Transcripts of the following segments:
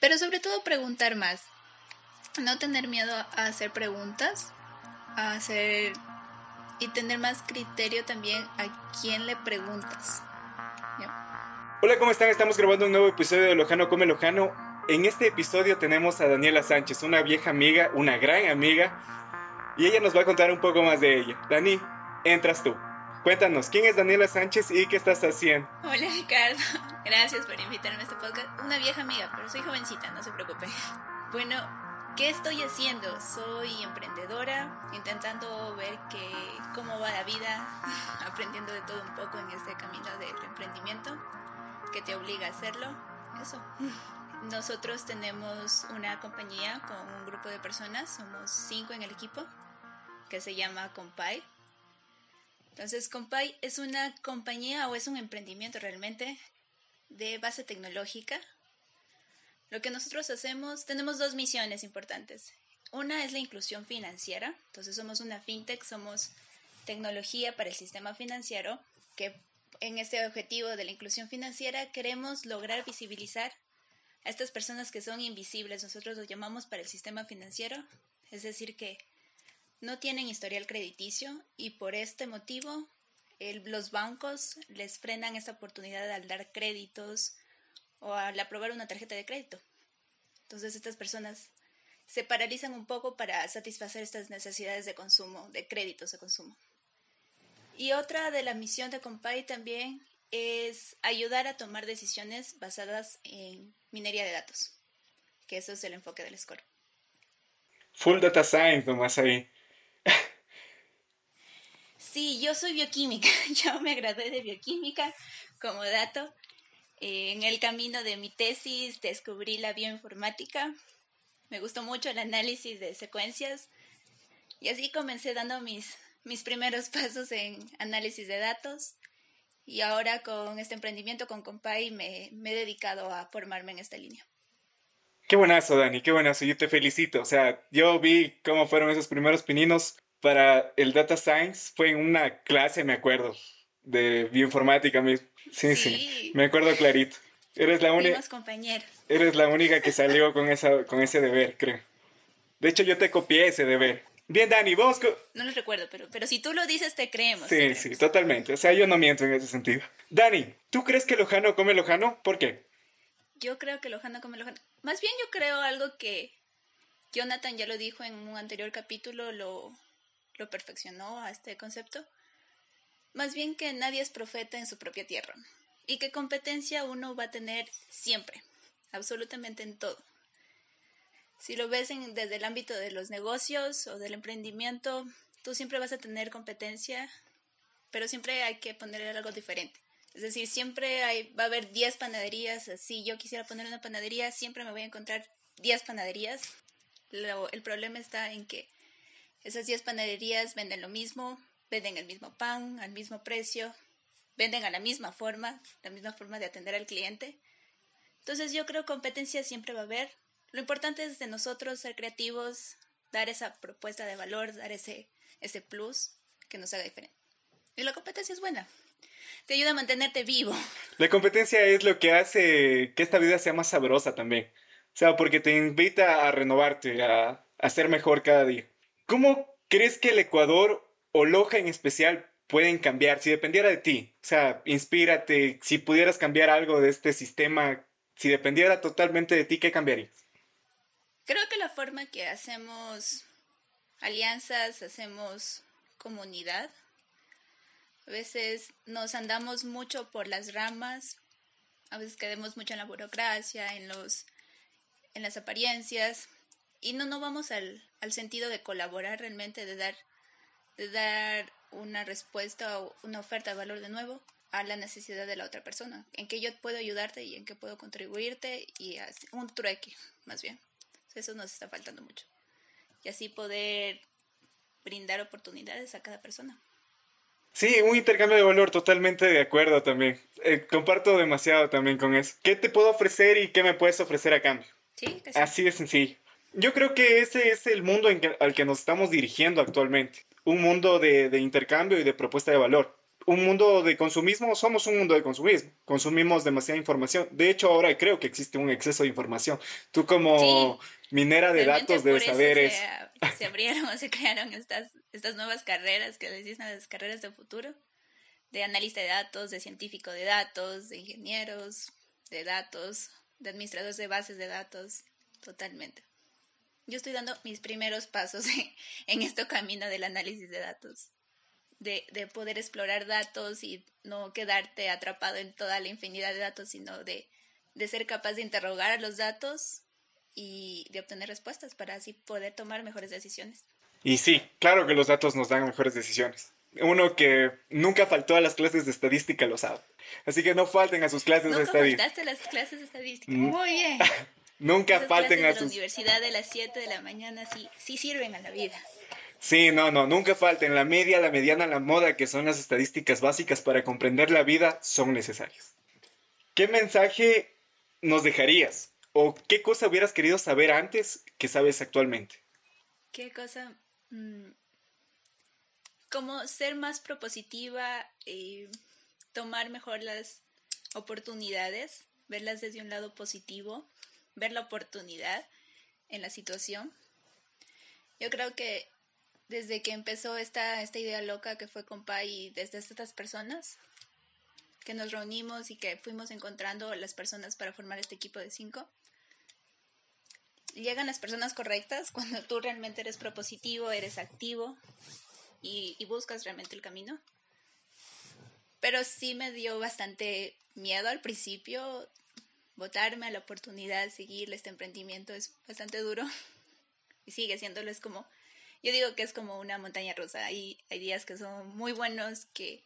Pero sobre todo preguntar más. No tener miedo a hacer preguntas, a hacer y tener más criterio también a quién le preguntas. Hola, ¿cómo están? Estamos grabando un nuevo episodio de Lojano Come Lojano. En este episodio tenemos a Daniela Sánchez, una vieja amiga, una gran amiga, y ella nos va a contar un poco más de ella. Dani, entras tú. Cuéntanos, ¿quién es Daniela Sánchez y qué estás haciendo? Hola Ricardo, gracias por invitarme a este podcast. Una vieja amiga, pero soy jovencita, no se preocupe. Bueno, ¿qué estoy haciendo? Soy emprendedora, intentando ver que, cómo va la vida, aprendiendo de todo un poco en este camino del emprendimiento que te obliga a hacerlo. Eso. Nosotros tenemos una compañía con un grupo de personas, somos cinco en el equipo, que se llama Compay entonces, Compay es una compañía o es un emprendimiento realmente de base tecnológica. Lo que nosotros hacemos, tenemos dos misiones importantes. Una es la inclusión financiera, entonces somos una fintech, somos tecnología para el sistema financiero, que en este objetivo de la inclusión financiera queremos lograr visibilizar a estas personas que son invisibles, nosotros los llamamos para el sistema financiero, es decir, que no tienen historial crediticio y por este motivo los bancos les frenan esta oportunidad al dar créditos o al aprobar una tarjeta de crédito. Entonces estas personas se paralizan un poco para satisfacer estas necesidades de consumo, de créditos de consumo. Y otra de la misión de Compay también es ayudar a tomar decisiones basadas en minería de datos, que eso es el enfoque del score. Full data science nomás ahí. Sí, yo soy bioquímica. Yo me gradué de bioquímica como dato. Eh, en el camino de mi tesis descubrí la bioinformática. Me gustó mucho el análisis de secuencias. Y así comencé dando mis, mis primeros pasos en análisis de datos. Y ahora con este emprendimiento con Compay me, me he dedicado a formarme en esta línea. Qué buenazo, Dani, qué buenazo. Yo te felicito. O sea, yo vi cómo fueron esos primeros pininos para el Data Science. Fue en una clase, me acuerdo, de bioinformática mismo. Sí, sí, me acuerdo clarito. Eres la única. Eres la única que salió con, esa, con ese deber, creo. De hecho, yo te copié ese deber. Bien, Dani, vos... No lo recuerdo, pero, pero si tú lo dices, te creemos. Sí, sí, totalmente. O sea, yo no miento en ese sentido. Dani, ¿tú crees que Lojano come Lojano? ¿Por qué? Yo creo que Lojano come Lojano. Más bien yo creo algo que Jonathan ya lo dijo en un anterior capítulo, lo, lo perfeccionó a este concepto. Más bien que nadie es profeta en su propia tierra y que competencia uno va a tener siempre, absolutamente en todo. Si lo ves desde el ámbito de los negocios o del emprendimiento, tú siempre vas a tener competencia, pero siempre hay que poner algo diferente. Es decir, siempre hay, va a haber 10 panaderías. Si yo quisiera poner una panadería, siempre me voy a encontrar 10 panaderías. el problema está en que esas 10 panaderías venden lo mismo, venden el mismo pan, al mismo precio, venden a la misma forma, la misma forma de atender al cliente. Entonces yo creo que competencia siempre va a haber. Lo importante es de nosotros ser creativos, dar esa propuesta de valor, dar ese, ese plus que nos haga diferente. Y la competencia es buena. Te ayuda a mantenerte vivo. La competencia es lo que hace que esta vida sea más sabrosa también. O sea, porque te invita a renovarte, a, a ser mejor cada día. ¿Cómo crees que el Ecuador o Loja en especial pueden cambiar si dependiera de ti? O sea, inspírate, si pudieras cambiar algo de este sistema, si dependiera totalmente de ti, ¿qué cambiarías? Creo que la forma que hacemos alianzas, hacemos comunidad, a veces nos andamos mucho por las ramas, a veces quedamos mucho en la burocracia, en los en las apariencias y no, no vamos al, al sentido de colaborar realmente, de dar, de dar una respuesta o una oferta de valor de nuevo a la necesidad de la otra persona, en que yo puedo ayudarte y en que puedo contribuirte y un trueque, más bien. Eso nos está faltando mucho. Y así poder brindar oportunidades a cada persona. Sí, un intercambio de valor, totalmente de acuerdo también. Eh, comparto demasiado también con eso. ¿Qué te puedo ofrecer y qué me puedes ofrecer a cambio? Sí, Así de sencillo. Yo creo que ese es el mundo al que nos estamos dirigiendo actualmente. Un mundo de, intercambio y de propuesta de valor. un mundo de consumismo, somos un mundo de consumismo. Consumimos demasiada información. De hecho, ahora creo que existe un exceso de información. Tú como minera de datos debes saber eso. Se, abrieron o se crearon estas, estas nuevas carreras que les dicen las carreras de futuro, de analista de datos, de científico de datos, de ingenieros de datos, de administradores de bases de datos, totalmente. Yo estoy dando mis primeros pasos en este camino del análisis de datos de, de, poder explorar datos y no quedarte atrapado en toda la infinidad de datos, sino de, de ser capaz de interrogar a los datos y de obtener respuestas para así poder tomar mejores decisiones. Y sí, claro que los datos nos dan mejores decisiones. Uno que nunca faltó a las clases de estadística lo sabe. Así que no falten a sus clases de estadística. faltaste a las clases de estadística. Mm. Muy bien. nunca falten a sus... la universidad de las 7 de la mañana sí, sí sirven a la vida. Sí, no, no, nunca falten. La media, la mediana, la moda, que son las estadísticas básicas para comprender la vida, son necesarias. ¿Qué mensaje nos dejarías? ¿O qué cosa hubieras querido saber antes que sabes actualmente? ¿Qué cosa? Mm, como ser más propositiva, y eh, tomar mejor las oportunidades, verlas desde un lado positivo, ver la oportunidad en la situación. Yo creo que desde que empezó esta, esta idea loca que fue compa y desde estas personas que nos reunimos y que fuimos encontrando las personas para formar este equipo de cinco. Llegan las personas correctas cuando tú realmente eres propositivo, eres activo y, y buscas realmente el camino. Pero sí me dio bastante miedo al principio votarme a la oportunidad, seguirle este emprendimiento es bastante duro y sigue siéndolo, es como yo digo que es como una montaña rusa. Hay, hay días que son muy buenos, que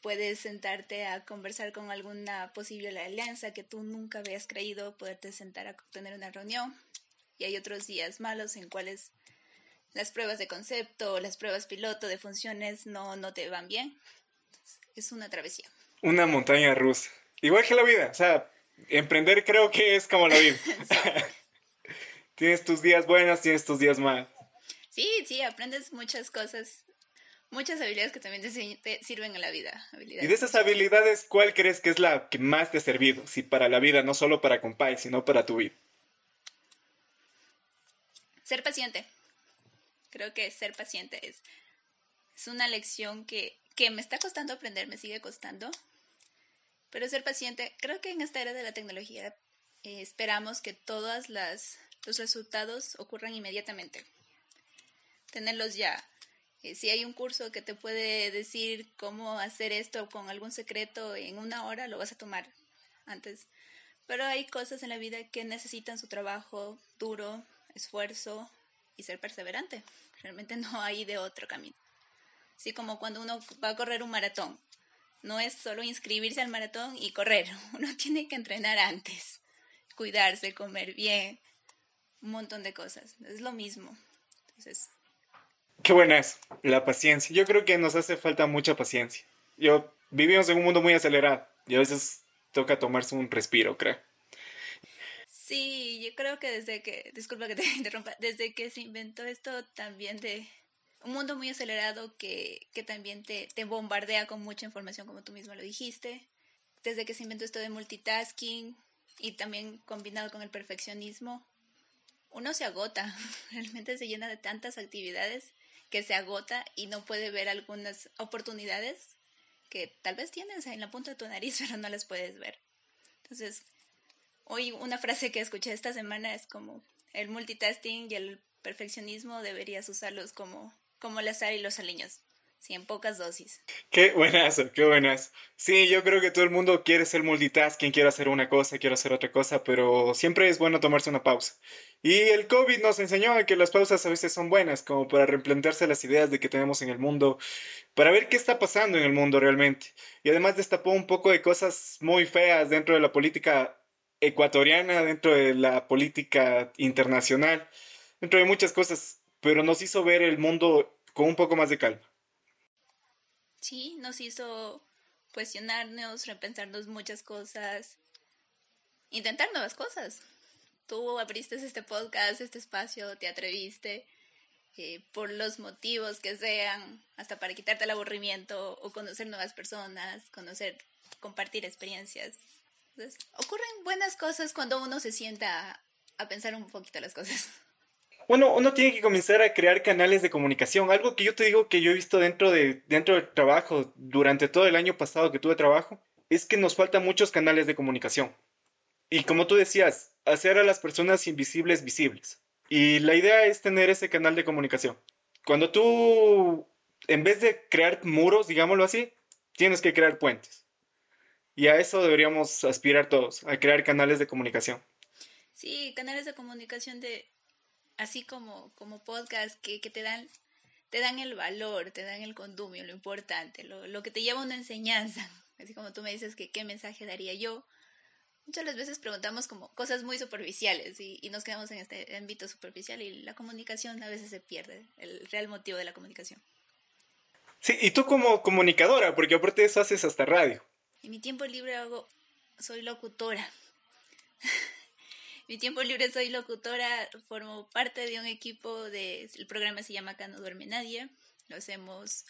puedes sentarte a conversar con alguna posible alianza que tú nunca habías creído, poderte sentar a tener una reunión. Y hay otros días malos en cuales las pruebas de concepto, las pruebas piloto de funciones no, no te van bien. Es una travesía. Una montaña rusa. Igual que la vida. O sea, emprender creo que es como la vida. tienes tus días buenos, tienes tus días malos. Sí, sí, aprendes muchas cosas, muchas habilidades que también te, sirven en la vida. Y de esas habilidades, ¿cuál crees que es la que más te ha servido? Si para la vida, no solo para Compay, sino para tu vida. Ser paciente. Creo que ser paciente es, es una lección que, que me está costando aprender, me sigue costando. Pero ser paciente, creo que en esta era de la tecnología eh, esperamos que todos los resultados ocurran inmediatamente tenerlos ya. Eh, si hay un curso que te puede decir cómo hacer esto con algún secreto en una hora, lo vas a tomar antes. Pero hay cosas en la vida que necesitan su trabajo duro, esfuerzo y ser perseverante. Realmente no hay de otro camino. Así como cuando uno va a correr un maratón. No es solo inscribirse al maratón y correr. Uno tiene que entrenar antes, cuidarse, comer bien, un montón de cosas. Es lo mismo. Entonces, Qué buena es la paciencia. Yo creo que nos hace falta mucha paciencia. Yo vivimos en un mundo muy acelerado y a veces toca tomarse un respiro, creo. Sí, yo creo que desde que, disculpa que te interrumpa, desde que se inventó esto también de un mundo muy acelerado que, que también te, te bombardea con mucha información, como tú mismo lo dijiste, desde que se inventó esto de multitasking y también combinado con el perfeccionismo, uno se agota, realmente se llena de tantas actividades que se agota y no puede ver algunas oportunidades que tal vez tienes en la punta de tu nariz, pero no las puedes ver. Entonces, hoy una frase que escuché esta semana es como el multitasking y el perfeccionismo deberías usarlos como, como el azar y los aliños. Sí, en pocas dosis. Qué buenazo, qué buenas. Sí, yo creo que todo el mundo quiere ser multitasking, quiere hacer una cosa, quiere hacer otra cosa, pero siempre es bueno tomarse una pausa. Y el COVID nos enseñó que las pausas a veces son buenas, como para replantearse las ideas de que tenemos en el mundo, para ver qué está pasando en el mundo realmente. Y además destapó un poco de cosas muy feas dentro de la política ecuatoriana, dentro de la política internacional, dentro de muchas cosas, pero nos hizo ver el mundo con un poco más de calma sí, nos hizo cuestionarnos, repensarnos muchas cosas, intentar nuevas cosas. Tú abriste este podcast, este espacio, te atreviste eh, por los motivos que sean, hasta para quitarte el aburrimiento o conocer nuevas personas, conocer, compartir experiencias. Ocurren buenas cosas cuando uno se sienta a, pensar un poquito las cosas. Bueno, uno tiene que comenzar a crear canales de comunicación. Algo que yo te digo que yo he visto dentro, de, dentro del trabajo, durante todo el año pasado que tuve trabajo, es que nos faltan muchos canales de comunicación. Y como tú decías, hacer a las personas invisibles visibles. Y la idea es tener ese canal de comunicación. Cuando tú, en vez de crear muros, digámoslo así, tienes que crear puentes. Y a eso deberíamos aspirar todos, a crear canales de comunicación. Sí, canales de comunicación de, así como, como podcast que, te dan te dan el valor, te dan el condumio, lo importante, lo, lo que te lleva a una enseñanza. Así como tú me dices que qué mensaje daría yo, muchas las veces preguntamos como cosas muy superficiales y, nos quedamos en este ámbito superficial y la comunicación a veces se pierde, el real motivo de la comunicación. Sí, y tú como comunicadora, porque aparte de eso haces hasta radio. En mi tiempo libre hago, soy locutora. mi tiempo libre soy locutora, formo parte de un equipo de, el programa se llama Acá no duerme nadie, lo hacemos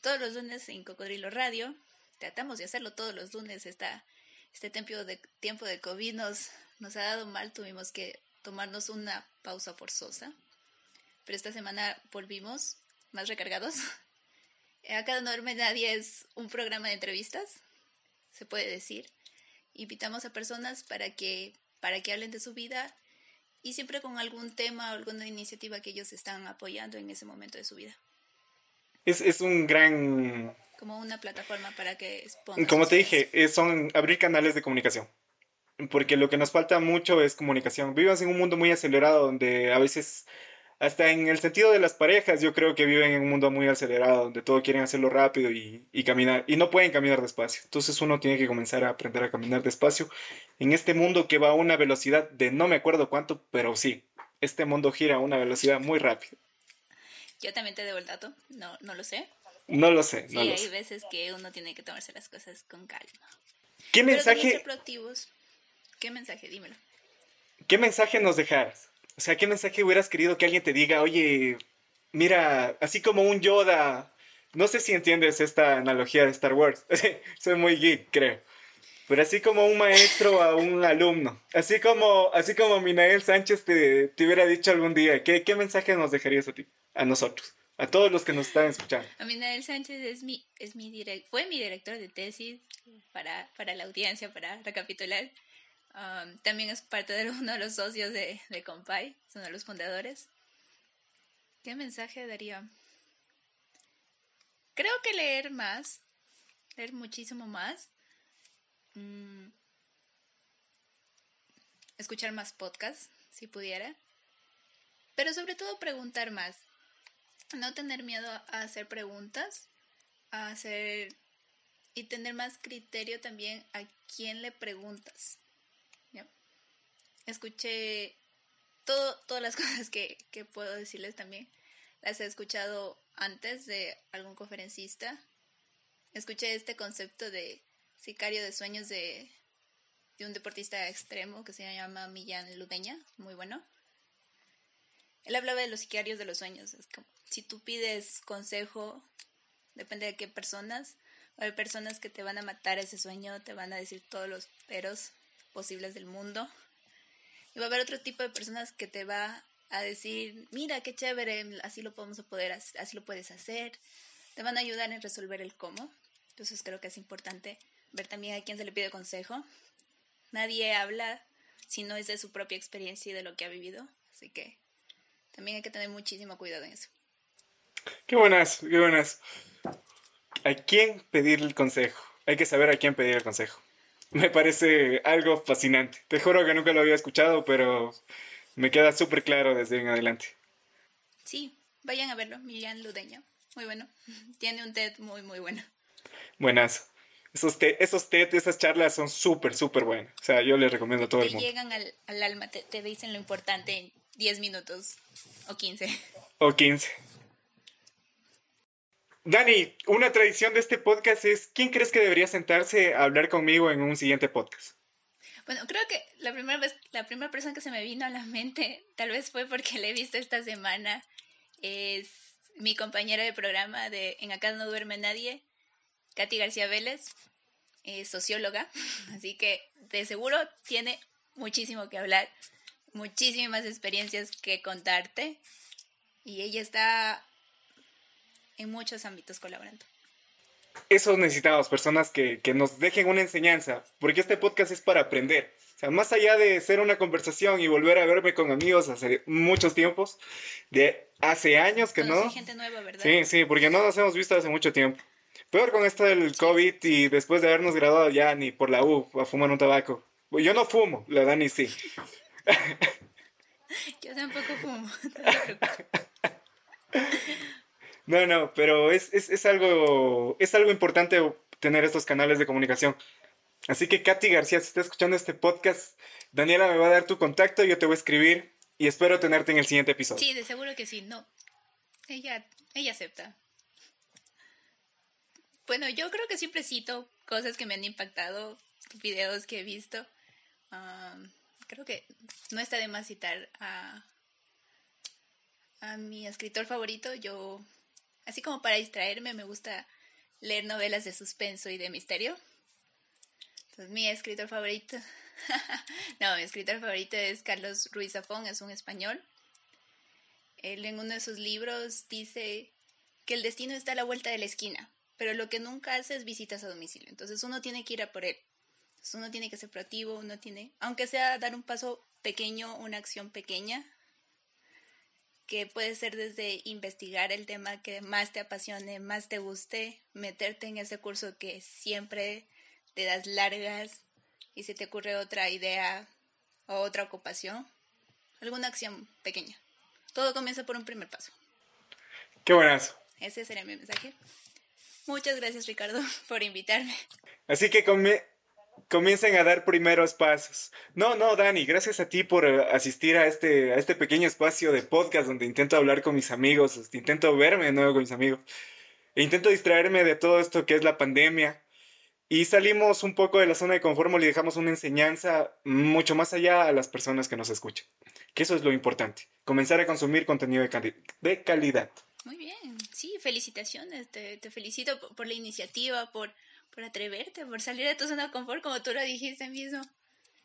todos los lunes en Cocodrilo Radio, tratamos de hacerlo todos los lunes, está este tiempo de, tiempo de COVID nos, nos ha dado mal, tuvimos que tomarnos una pausa forzosa, pero esta semana volvimos más recargados. Acá no duerme nadie es un programa de entrevistas, se puede decir. Invitamos a personas para que, para que hablen de su vida y siempre con algún tema o alguna iniciativa que ellos están apoyando en ese momento de su vida. Es, es un gran como una plataforma para que Como te dije, son abrir canales de comunicación. Porque lo que nos falta mucho es comunicación. Vivimos en un mundo muy acelerado donde a veces, hasta en el sentido de las parejas, yo creo que viven en un mundo muy acelerado donde todo quieren hacerlo rápido y, y caminar. Y no pueden caminar despacio. Entonces uno tiene que comenzar a aprender a caminar despacio en este mundo que va a una velocidad de no me acuerdo cuánto, pero sí, este mundo gira a una velocidad muy rápida. Yo también te debo el dato, no, no lo sé, no lo sé. No sí, hay veces que uno tiene que tomarse las cosas con calma. ¿Qué mensaje? ¿Qué mensaje? Dímelo. ¿Qué mensaje nos dejaras? O sea, ¿qué mensaje hubieras querido que alguien te diga, oye, mira, así como un Yoda, no sé si entiendes esta analogía de Star Wars, soy muy geek, creo, pero así como un maestro a un alumno, así como, así como Minael Sánchez te, te hubiera dicho algún día, ¿qué, ¿qué mensaje nos dejarías a ti, a nosotros? A todos los que nos están escuchando. Aminael Sánchez es mi, es mi fue mi director de tesis para, para la audiencia, para recapitular. Um, también es parte de uno de los socios de, de Compay, es uno de los fundadores. ¿Qué mensaje daría? Creo que leer más, leer muchísimo más. Mm, escuchar más podcasts, si pudiera. Pero sobre todo preguntar más no tener miedo a hacer preguntas, a hacer y tener más criterio también a quién le preguntas. Escuché todo, todas las cosas que, que puedo decirles también. Las he escuchado antes de algún conferencista. Escuché este concepto de sicario de sueños de, de un deportista extremo que se llama Millán Ludeña, muy bueno. Él hablaba de los sicarios de los sueños. Es como, si tú pides consejo, depende de qué personas. hay personas que te van a matar ese sueño, te van a decir todos los peros posibles del mundo. Y va a haber otro tipo de personas que te va a decir, mira, qué chévere, así lo podemos poder, así lo puedes hacer. Te van a ayudar en resolver el cómo. Entonces creo que es importante ver también a quién se le pide consejo. Nadie habla si no es de su propia experiencia y de lo que ha vivido. Así que también hay que tener muchísimo cuidado en eso. Qué buenas, qué buenas. ¿A quién pedir el consejo? Hay que saber a quién pedir el consejo. Me parece algo fascinante. Te juro que nunca lo había escuchado, pero me queda súper claro desde en adelante. Sí, vayan a verlo, Miriam Ludeño. Muy bueno. Tiene un TED muy, muy bueno. Buenas. Esos TED, esos TED, esas charlas son súper, súper buenas. O sea, yo les recomiendo a todo el mundo. llegan al, al alma, te, te dicen lo importante en 10 minutos o 15. O 15. Dani, una tradición de este podcast es, ¿quién crees que debería sentarse a hablar conmigo en un siguiente podcast? Bueno, creo que la primera vez, la primera persona que se me vino a la mente, tal vez fue porque le he visto esta semana es mi compañera de programa de En Acá no duerme nadie, Katy García Vélez, es socióloga, así que de seguro tiene muchísimo que hablar, muchísimas experiencias que contarte y ella está en muchos ámbitos colaborando. Eso necesitamos, personas que, que nos dejen una enseñanza, porque este podcast es para aprender. O sea, más allá de ser una conversación y volver a verme con amigos hace muchos tiempos, de hace años que no. gente nueva, ¿verdad? Sí, sí, porque no nos hemos visto hace mucho tiempo. Peor con esto del COVID y después de habernos graduado ya ni por la U a fumar un tabaco. Yo no fumo, la Dani sí. Yo tampoco fumo. No, no, pero es, es, es, algo, es algo importante tener estos canales de comunicación. Así que Katy García, si está escuchando este podcast, Daniela me va a dar tu contacto, yo te voy a escribir y espero tenerte en el siguiente episodio. Sí, de seguro que sí. No, ella, ella acepta. Bueno, yo creo que siempre cito cosas que me han impactado, videos que he visto. creo que no está de más citar a, a mi escritor favorito. Yo Así como para distraerme, me gusta leer novelas de suspenso y de misterio. Entonces, mi escritor favorito. no, mi escritor favorito es Carlos Ruiz Zafón, es un español. Él en uno de sus libros dice que el destino está a la vuelta de la esquina, pero lo que nunca hace es visitas a domicilio. Entonces uno tiene que ir a por él. Uno tiene que ser proactivo, uno tiene, aunque sea dar un paso pequeño, una acción pequeña, que puede ser desde investigar el tema que más te apasione, más te guste, meterte en ese curso que siempre te das largas y se te ocurre otra idea o otra ocupación, alguna acción pequeña. Todo comienza por un primer paso. Qué buenazo. Ese sería mi mensaje. Muchas gracias Ricardo por invitarme. Así que come comiencen a dar primeros pasos. No, no, Dani, gracias a ti por eh, asistir a este, a este pequeño espacio de podcast donde intento hablar con mis amigos, este, intento verme de nuevo con mis amigos, e intento distraerme de todo esto que es la pandemia. Y salimos un poco de la zona de confort y dejamos una enseñanza mucho más allá a las personas que nos escuchan. Que eso es lo importante, comenzar a consumir contenido de, calidad. Muy bien, sí, felicitaciones, te felicito por la iniciativa, por por atreverte, por salir de tu zona de confort, como tú lo dijiste mismo.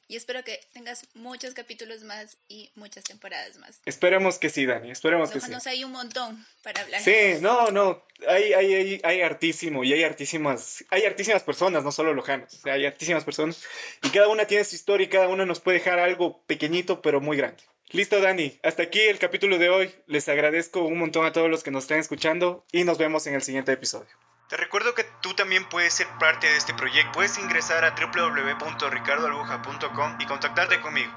Y espero que tengas muchos capítulos más y muchas temporadas más. Esperemos que sí, Dani, esperemos que sí. hay un montón para hablar. Sí, no, no, hay, hay, hay, hay hartísimo y hay hartísimas, hay hartísimas personas, no solo lojanos, hay hartísimas personas y cada una tiene su historia y cada una nos puede dejar algo pequeñito pero muy grande. Listo, Dani, hasta aquí el capítulo de hoy. Les agradezco un montón a todos los que nos están escuchando y nos vemos en el siguiente episodio. Te recuerdo que tú también puedes ser parte de este proyecto. Puedes ingresar a www.ricardoalbuja.com y contactarte conmigo.